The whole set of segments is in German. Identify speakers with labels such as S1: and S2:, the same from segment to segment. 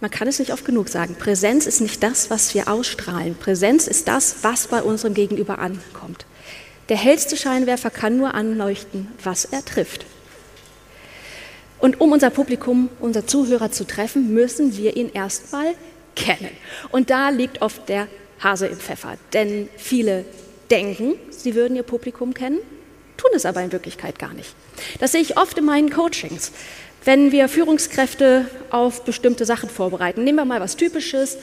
S1: Man kann es nicht oft genug sagen. Präsenz ist nicht das, was wir ausstrahlen. Präsenz ist das, was bei unserem Gegenüber ankommt. Der hellste Scheinwerfer kann nur anleuchten, was er trifft. Und um unser Publikum, unser Zuhörer zu treffen, müssen wir ihn erstmal kennen. Und da liegt oft der Hase im Pfeffer. Denn viele denken, sie würden ihr Publikum kennen, tun es aber in Wirklichkeit gar nicht. Das sehe ich oft in meinen Coachings. Wenn wir Führungskräfte auf bestimmte Sachen vorbereiten, nehmen wir mal was Typisches.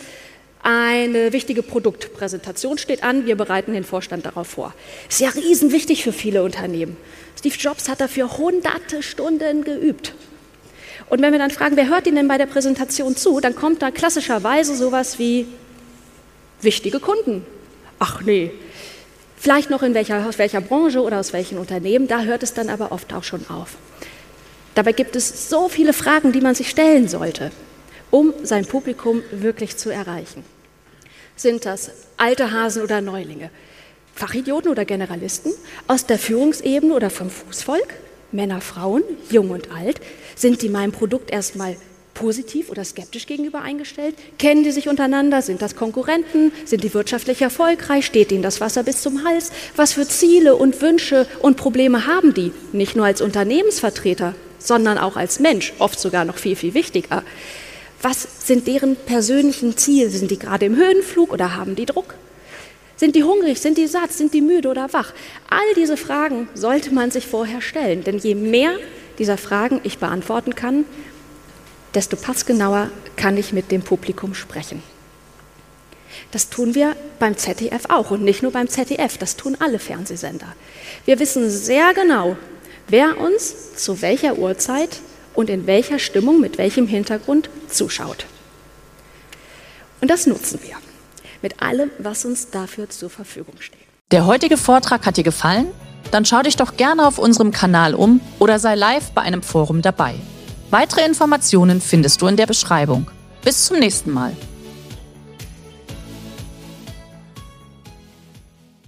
S1: Eine wichtige Produktpräsentation steht an, wir bereiten den Vorstand darauf vor. Ist ja riesenwichtig für viele Unternehmen. Steve Jobs hat dafür hunderte Stunden geübt. Und wenn wir dann fragen, wer hört Ihnen denn bei der Präsentation zu, dann kommt da klassischerweise sowas wie wichtige Kunden. Ach nee, vielleicht noch in welcher, aus welcher Branche oder aus welchem Unternehmen, da hört es dann aber oft auch schon auf. Dabei gibt es so viele Fragen, die man sich stellen sollte, um sein Publikum wirklich zu erreichen. Sind das alte Hasen oder Neulinge? Fachidioten oder Generalisten? Aus der Führungsebene oder vom Fußvolk? Männer, Frauen, jung und alt? Sind die meinem Produkt erstmal positiv oder skeptisch gegenüber eingestellt? Kennen die sich untereinander? Sind das Konkurrenten? Sind die wirtschaftlich erfolgreich? Steht ihnen das Wasser bis zum Hals? Was für Ziele und Wünsche und Probleme haben die? Nicht nur als Unternehmensvertreter, sondern auch als Mensch, oft sogar noch viel, viel wichtiger. Was sind deren persönlichen Ziele? Sind die gerade im Höhenflug oder haben die Druck? Sind die hungrig? Sind die satt? Sind die müde oder wach? All diese Fragen sollte man sich vorher stellen, denn je mehr dieser Fragen ich beantworten kann, desto passgenauer kann ich mit dem Publikum sprechen. Das tun wir beim ZDF auch und nicht nur beim ZDF, das tun alle Fernsehsender. Wir wissen sehr genau, wer uns zu welcher Uhrzeit und in welcher Stimmung, mit welchem Hintergrund zuschaut. Und das nutzen wir mit allem, was uns dafür zur Verfügung steht.
S2: Der heutige Vortrag hat dir gefallen? Dann schau dich doch gerne auf unserem Kanal um oder sei live bei einem Forum dabei. Weitere Informationen findest du in der Beschreibung. Bis zum nächsten Mal.